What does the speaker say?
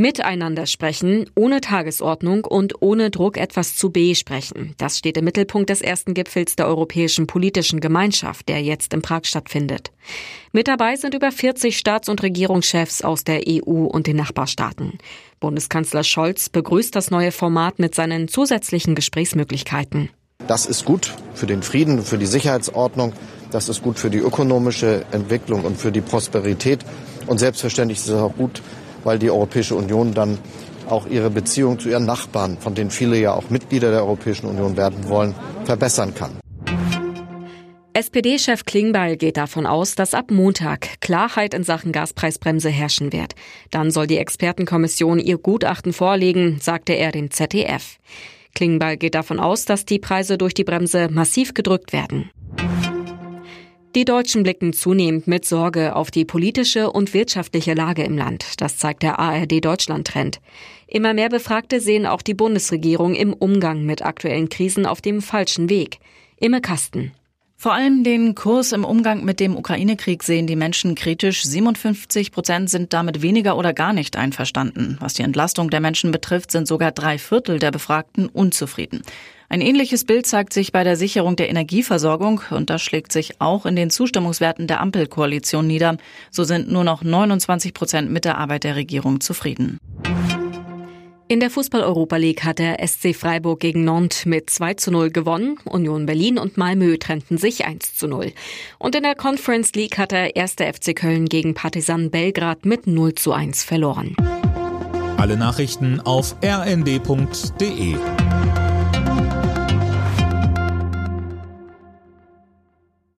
Miteinander sprechen, ohne Tagesordnung und ohne Druck etwas zu besprechen. Das steht im Mittelpunkt des ersten Gipfels der Europäischen Politischen Gemeinschaft, der jetzt in Prag stattfindet. Mit dabei sind über 40 Staats- und Regierungschefs aus der EU und den Nachbarstaaten. Bundeskanzler Scholz begrüßt das neue Format mit seinen zusätzlichen Gesprächsmöglichkeiten. Das ist gut für den Frieden, für die Sicherheitsordnung, das ist gut für die ökonomische Entwicklung und für die Prosperität. Und selbstverständlich ist es auch gut weil die Europäische Union dann auch ihre Beziehung zu ihren Nachbarn, von denen viele ja auch Mitglieder der Europäischen Union werden wollen, verbessern kann. SPD-Chef Klingbeil geht davon aus, dass ab Montag Klarheit in Sachen Gaspreisbremse herrschen wird. Dann soll die Expertenkommission ihr Gutachten vorlegen, sagte er dem ZDF. Klingbeil geht davon aus, dass die Preise durch die Bremse massiv gedrückt werden. Die Deutschen blicken zunehmend mit Sorge auf die politische und wirtschaftliche Lage im Land. Das zeigt der ARD Deutschland Trend. Immer mehr Befragte sehen auch die Bundesregierung im Umgang mit aktuellen Krisen auf dem falschen Weg. Imme Kasten. Vor allem den Kurs im Umgang mit dem Ukraine-Krieg sehen die Menschen kritisch. 57 Prozent sind damit weniger oder gar nicht einverstanden. Was die Entlastung der Menschen betrifft, sind sogar drei Viertel der Befragten unzufrieden. Ein ähnliches Bild zeigt sich bei der Sicherung der Energieversorgung und das schlägt sich auch in den Zustimmungswerten der Ampelkoalition nieder. So sind nur noch 29 Prozent mit der Arbeit der Regierung zufrieden. In der Fußball-Europa League hat der SC Freiburg gegen Nantes mit 2 zu 0 gewonnen. Union Berlin und Malmö trennten sich 1 zu 0. Und in der Conference League hat der erste FC Köln gegen Partizan Belgrad mit 0 zu 1 verloren. Alle Nachrichten auf rnd.de